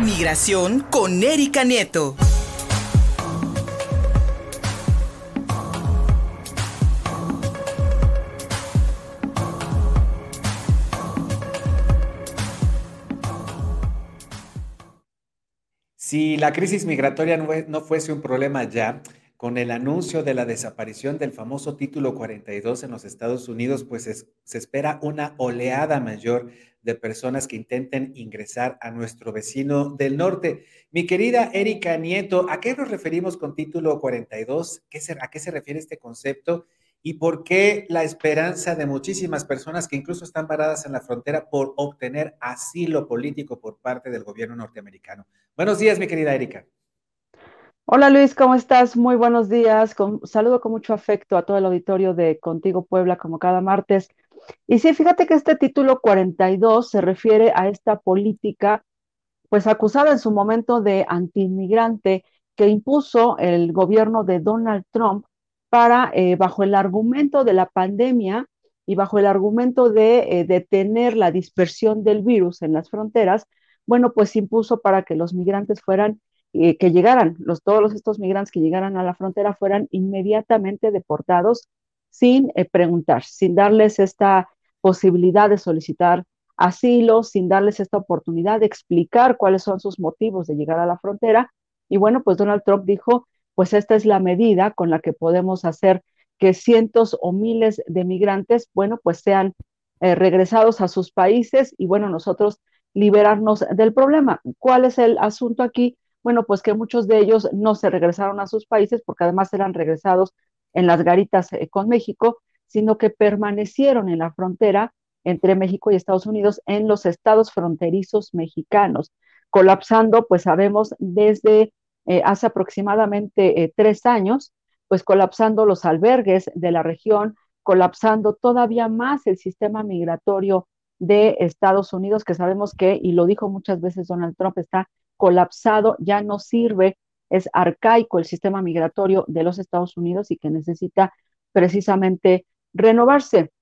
Migración con Erika Nieto. Si la crisis migratoria no fuese un problema ya, con el anuncio de la desaparición del famoso título 42 en los Estados Unidos, pues se espera una oleada mayor de personas que intenten ingresar a nuestro vecino del norte. Mi querida Erika Nieto, ¿a qué nos referimos con título 42? ¿Qué ¿A qué se refiere este concepto? ¿Y por qué la esperanza de muchísimas personas que incluso están paradas en la frontera por obtener asilo político por parte del gobierno norteamericano? Buenos días, mi querida Erika. Hola Luis, ¿cómo estás? Muy buenos días. saludo con mucho afecto a todo el auditorio de Contigo Puebla, como cada martes. Y sí, fíjate que este título 42 se refiere a esta política, pues acusada en su momento de antiinmigrante que impuso el gobierno de Donald Trump para, eh, bajo el argumento de la pandemia y bajo el argumento de eh, detener la dispersión del virus en las fronteras, bueno, pues impuso para que los migrantes fueran eh, que llegaran, los, todos estos migrantes que llegaran a la frontera fueran inmediatamente deportados sin eh, preguntar, sin darles esta posibilidad de solicitar asilo, sin darles esta oportunidad de explicar cuáles son sus motivos de llegar a la frontera. Y bueno, pues Donald Trump dijo, pues esta es la medida con la que podemos hacer que cientos o miles de migrantes, bueno, pues sean eh, regresados a sus países y bueno, nosotros liberarnos del problema. ¿Cuál es el asunto aquí? Bueno, pues que muchos de ellos no se regresaron a sus países porque además eran regresados en las garitas eh, con México, sino que permanecieron en la frontera entre México y Estados Unidos en los estados fronterizos mexicanos, colapsando, pues sabemos, desde eh, hace aproximadamente eh, tres años, pues colapsando los albergues de la región, colapsando todavía más el sistema migratorio de Estados Unidos, que sabemos que, y lo dijo muchas veces Donald Trump, está colapsado, ya no sirve, es arcaico el sistema migratorio de los Estados Unidos y que necesita precisamente renovarse.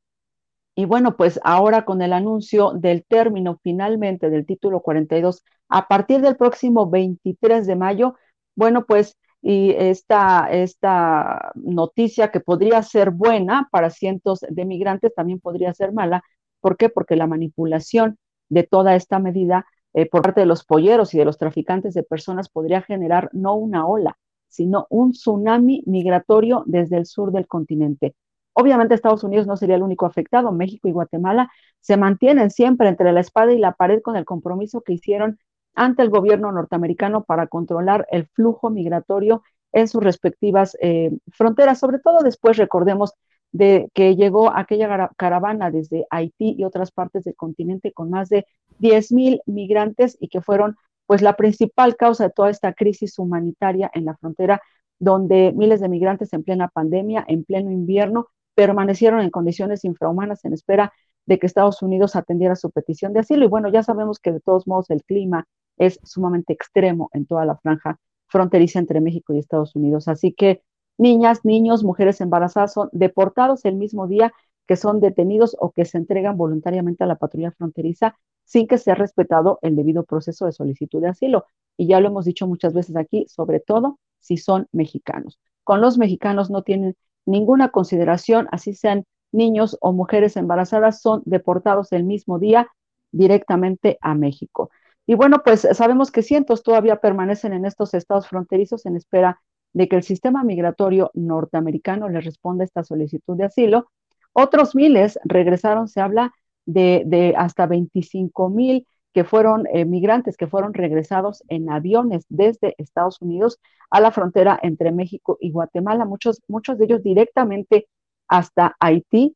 Y bueno, pues ahora con el anuncio del término finalmente del título 42, a partir del próximo 23 de mayo, bueno, pues y esta, esta noticia que podría ser buena para cientos de migrantes también podría ser mala. ¿Por qué? Porque la manipulación de toda esta medida eh, por parte de los polleros y de los traficantes de personas podría generar no una ola, sino un tsunami migratorio desde el sur del continente. Obviamente Estados Unidos no sería el único afectado, México y Guatemala se mantienen siempre entre la espada y la pared con el compromiso que hicieron ante el gobierno norteamericano para controlar el flujo migratorio en sus respectivas eh, fronteras. Sobre todo después, recordemos, de que llegó aquella caravana desde Haití y otras partes del continente con más de 10 mil migrantes y que fueron pues la principal causa de toda esta crisis humanitaria en la frontera, donde miles de migrantes en plena pandemia, en pleno invierno, permanecieron en condiciones infrahumanas en espera de que Estados Unidos atendiera su petición de asilo. Y bueno, ya sabemos que de todos modos el clima es sumamente extremo en toda la franja fronteriza entre México y Estados Unidos. Así que niñas, niños, mujeres embarazadas son deportados el mismo día que son detenidos o que se entregan voluntariamente a la patrulla fronteriza sin que sea respetado el debido proceso de solicitud de asilo. Y ya lo hemos dicho muchas veces aquí, sobre todo si son mexicanos. Con los mexicanos no tienen ninguna consideración, así sean niños o mujeres embarazadas, son deportados el mismo día directamente a México. Y bueno, pues sabemos que cientos todavía permanecen en estos estados fronterizos en espera de que el sistema migratorio norteamericano les responda a esta solicitud de asilo. Otros miles regresaron, se habla de, hasta 25 mil que fueron eh, migrantes que fueron regresados en aviones desde Estados Unidos a la frontera entre México y Guatemala, muchos, muchos de ellos directamente hasta Haití.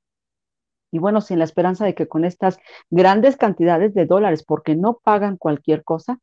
Y bueno, sin la esperanza de que con estas grandes cantidades de dólares, porque no pagan cualquier cosa,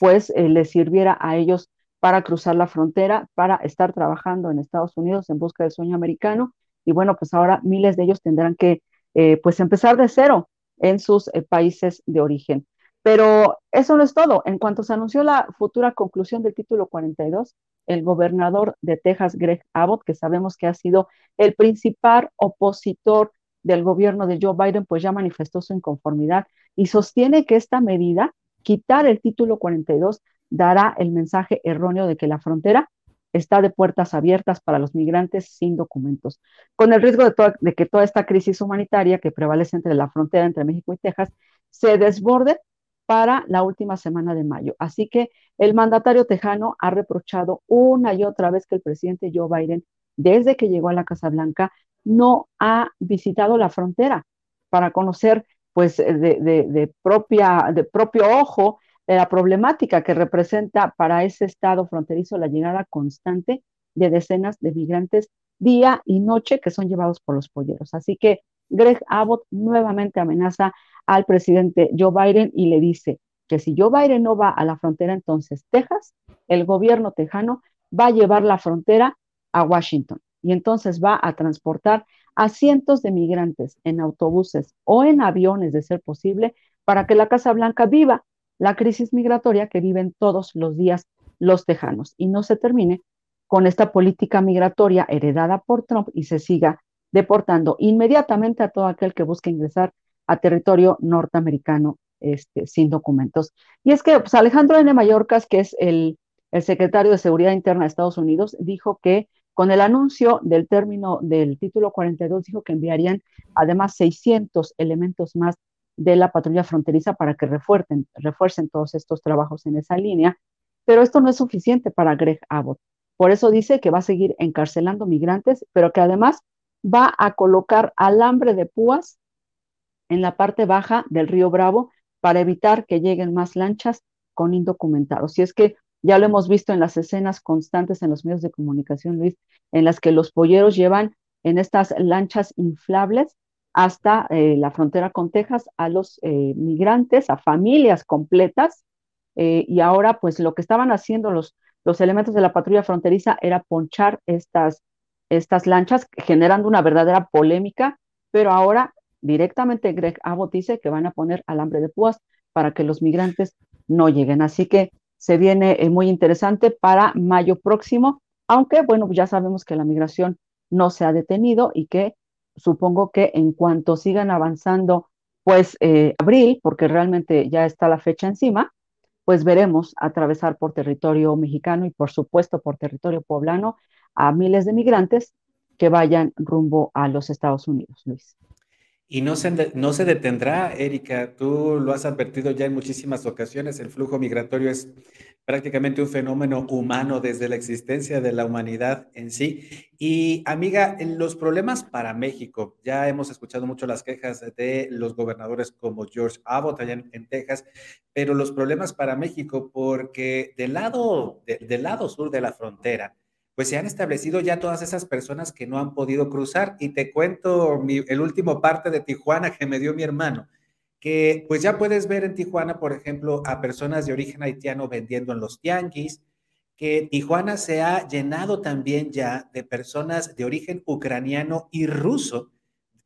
pues eh, les sirviera a ellos para cruzar la frontera, para estar trabajando en Estados Unidos en busca del sueño americano. Y bueno, pues ahora miles de ellos tendrán que eh, pues empezar de cero en sus eh, países de origen. Pero eso no es todo. En cuanto se anunció la futura conclusión del título 42, el gobernador de Texas, Greg Abbott, que sabemos que ha sido el principal opositor del gobierno de Joe Biden, pues ya manifestó su inconformidad y sostiene que esta medida quitar el título 42 dará el mensaje erróneo de que la frontera está de puertas abiertas para los migrantes sin documentos, con el riesgo de, que toda esta crisis humanitaria que prevalece entre la frontera entre México y Texas se desborde para la última semana de mayo. Así que el mandatario tejano ha reprochado una y otra vez que el presidente Joe Biden, desde que llegó a la Casa Blanca, no ha visitado la frontera para conocer, pues, de, propia, de propio ojo la problemática que representa para ese estado fronterizo la llegada constante de decenas de migrantes día y noche que son llevados por los polleros. Así que Greg Abbott nuevamente amenaza al presidente Joe Biden y le dice que si Joe Biden no va a la frontera, entonces Texas, el gobierno tejano, va a llevar la frontera a Washington y entonces va a transportar a cientos de migrantes en autobuses o en aviones, de ser posible, para que la Casa Blanca viva la crisis migratoria que viven todos los días los tejanos y no se termine con esta política migratoria heredada por Trump y se siga deportando inmediatamente a todo aquel que busque ingresar a territorio norteamericano este, sin documentos. Y es que pues, Alejandro N. Mallorcas, que es el, el secretario de Seguridad Interna de Estados Unidos, dijo que con el anuncio del término del título 42, dijo que enviarían además 600 elementos más de la patrulla fronteriza para que refuercen, refuercen todos estos trabajos en esa línea, pero esto no es suficiente para Greg Abbott. Por eso dice que va a seguir encarcelando migrantes, pero que además va a colocar alambre de púas en la parte baja del río Bravo para evitar que lleguen más lanchas con indocumentados. Y es que ya lo hemos visto en las escenas constantes en los medios de comunicación, Luis, en las que los polleros llevan en estas lanchas inflables hasta eh, la frontera con Texas a los eh, migrantes, a familias completas. Eh, y ahora, pues lo que estaban haciendo los, los elementos de la patrulla fronteriza era ponchar estas, estas lanchas, generando una verdadera polémica, pero ahora directamente Greg Abbott dice que van a poner alambre de púas para que los migrantes no lleguen. Así que se viene muy interesante para mayo próximo, aunque bueno, ya sabemos que la migración no se ha detenido y que supongo que en cuanto sigan avanzando, pues eh, abril, porque realmente ya está la fecha encima, pues veremos atravesar por territorio mexicano y por supuesto por territorio poblano a miles de migrantes que vayan rumbo a los Estados Unidos, Luis. Y no se, no se detendrá, Erika, tú lo has advertido ya en muchísimas ocasiones, el flujo migratorio es prácticamente un fenómeno humano desde la existencia de la humanidad en sí. Y amiga, los problemas para México, ya hemos escuchado mucho las quejas de los gobernadores como George Abbott allá en, Texas, pero los problemas para México porque del lado, del lado sur de la frontera, pues se han establecido ya todas esas personas que no han podido cruzar. Y te cuento el último parte de Tijuana que me dio mi hermano, que pues ya puedes ver en Tijuana, por ejemplo, a personas de origen haitiano vendiendo en los tianguis, que Tijuana se ha llenado también ya de personas de origen ucraniano y ruso,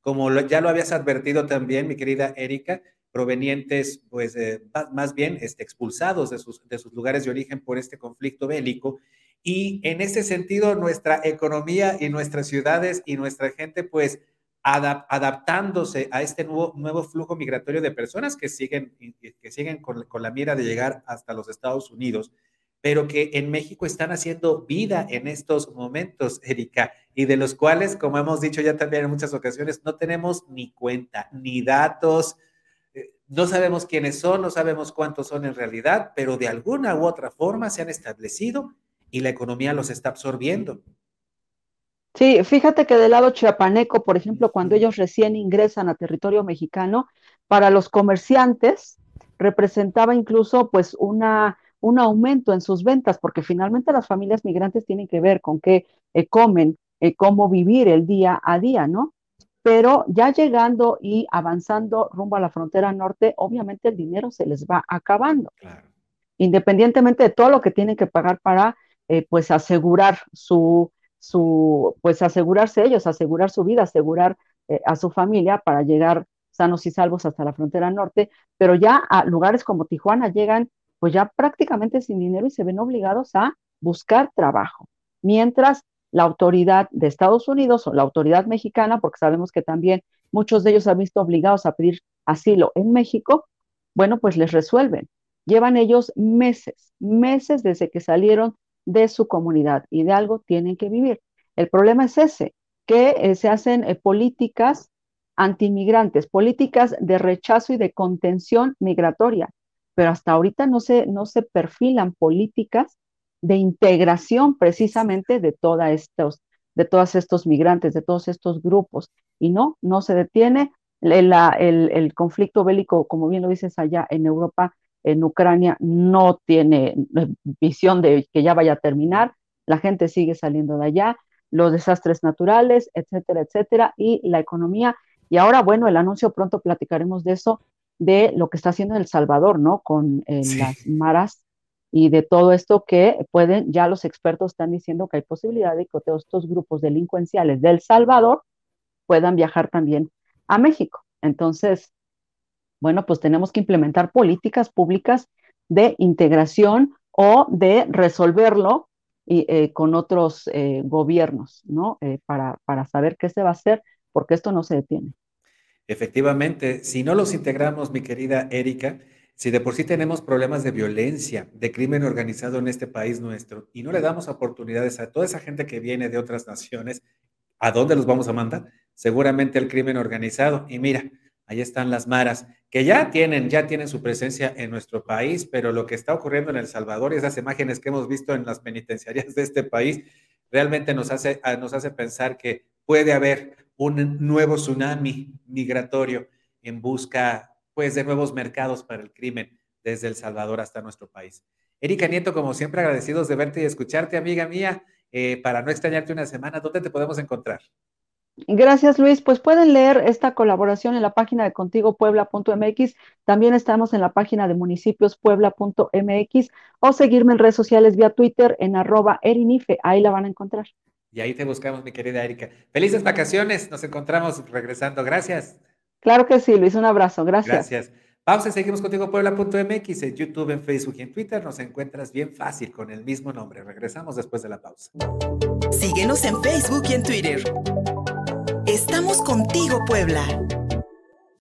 como ya lo habías advertido también, mi querida Erika, provenientes, pues, más bien este, expulsados de sus, de sus lugares de origen por este conflicto bélico. Y en ese sentido, nuestra economía y nuestras ciudades y nuestra gente, pues, adaptándose a este nuevo, nuevo flujo migratorio de personas que siguen, que siguen con, con la mira de llegar hasta los Estados Unidos, pero que en México están haciendo vida en estos momentos, Erika, y de los cuales, como hemos dicho ya también en muchas ocasiones, no tenemos ni cuenta, ni datos, eh, no sabemos quiénes son, no sabemos cuántos son en realidad, pero de alguna u otra forma se han establecido y la economía los está absorbiendo. Sí, fíjate que del lado chiapaneco, por ejemplo, cuando ellos recién ingresan a territorio mexicano, para los comerciantes representaba incluso pues una, un aumento en sus ventas, porque finalmente las familias migrantes tienen que ver con qué eh, comen, eh, cómo vivir el día a día, ¿no? Pero ya llegando y avanzando rumbo a la frontera norte, obviamente el dinero se les va acabando. Independientemente de todo lo que tienen que pagar para eh, pues asegurar su, su, pues asegurarse ellos, asegurar su vida, asegurar eh, a su familia para llegar sanos y salvos hasta la frontera norte, pero ya a lugares como Tijuana llegan pues ya prácticamente sin dinero y se ven obligados a buscar trabajo. Mientras la autoridad de Estados Unidos o la autoridad mexicana, porque sabemos que también muchos de ellos han visto obligados a pedir asilo en México, bueno, pues les resuelven Llevan ellos meses, meses desde que salieron de su comunidad y de algo tienen que vivir. El problema es ese, que eh, se hacen eh, políticas antimigrantes, políticas de rechazo y de contención migratoria, pero hasta ahorita no se, no se perfilan políticas de integración precisamente de, toda estos, de todos estos migrantes, de todos estos grupos. Y no, no se detiene. El, el, el, conflicto bélico, como bien lo dices allá en Europa, en Ucrania, no tiene eh, visión de que ya vaya a terminar. La gente sigue saliendo de allá, los desastres naturales, etcétera, etcétera, y la economía. Y ahora, bueno, el anuncio, pronto platicaremos de eso, de lo que está haciendo El Salvador, ¿no? Con eh, las maras y de todo esto que pueden, ya los expertos están diciendo que hay posibilidad de que todos estos grupos delincuenciales del Salvador puedan viajar también a México. Entonces, bueno, pues tenemos que implementar políticas públicas de integración o de resolverlo y, eh, con otros eh, gobiernos, ¿no? Eh, para, para saber qué se va a hacer, porque esto no se detiene. Efectivamente, si no los integramos, mi querida Erika, si de por sí tenemos problemas de violencia, de crimen organizado en este país nuestro, y no le damos oportunidades a toda esa gente que viene de otras naciones, ¿a dónde los vamos a mandar? Seguramente al crimen organizado. Y mira, ahí están las maras, que ya tienen, ya tienen su presencia en nuestro país, pero lo que está ocurriendo en El Salvador y esas imágenes que hemos visto en las penitenciarias de este país, realmente nos hace, ah, nos hace pensar que puede haber un nuevo tsunami migratorio en busca pues, de nuevos mercados para el crimen desde El Salvador hasta nuestro país. Erika Nieto, como siempre, agradecidos de verte y escucharte, amiga mía. Eh, para no extrañarte una semana, ¿dónde te podemos encontrar? Gracias, Luis. Pues pueden leer esta colaboración en la página de contigopuebla.mx. También estamos en la página de municipiospuebla.mx o seguirme en redes sociales vía Twitter en arroba erinife. Ahí la van a encontrar. Y ahí te buscamos, mi querida Erika. Felices vacaciones. Nos encontramos regresando. Gracias. Claro que sí, Luis, un abrazo. Gracias. Gracias. Pausa, seguimos contigo Puebla.mx en YouTube, en Facebook y en Twitter. Nos encuentras bien fácil con el mismo nombre. Regresamos después de la pausa. Síguenos en Facebook y en Twitter. Estamos contigo, Puebla.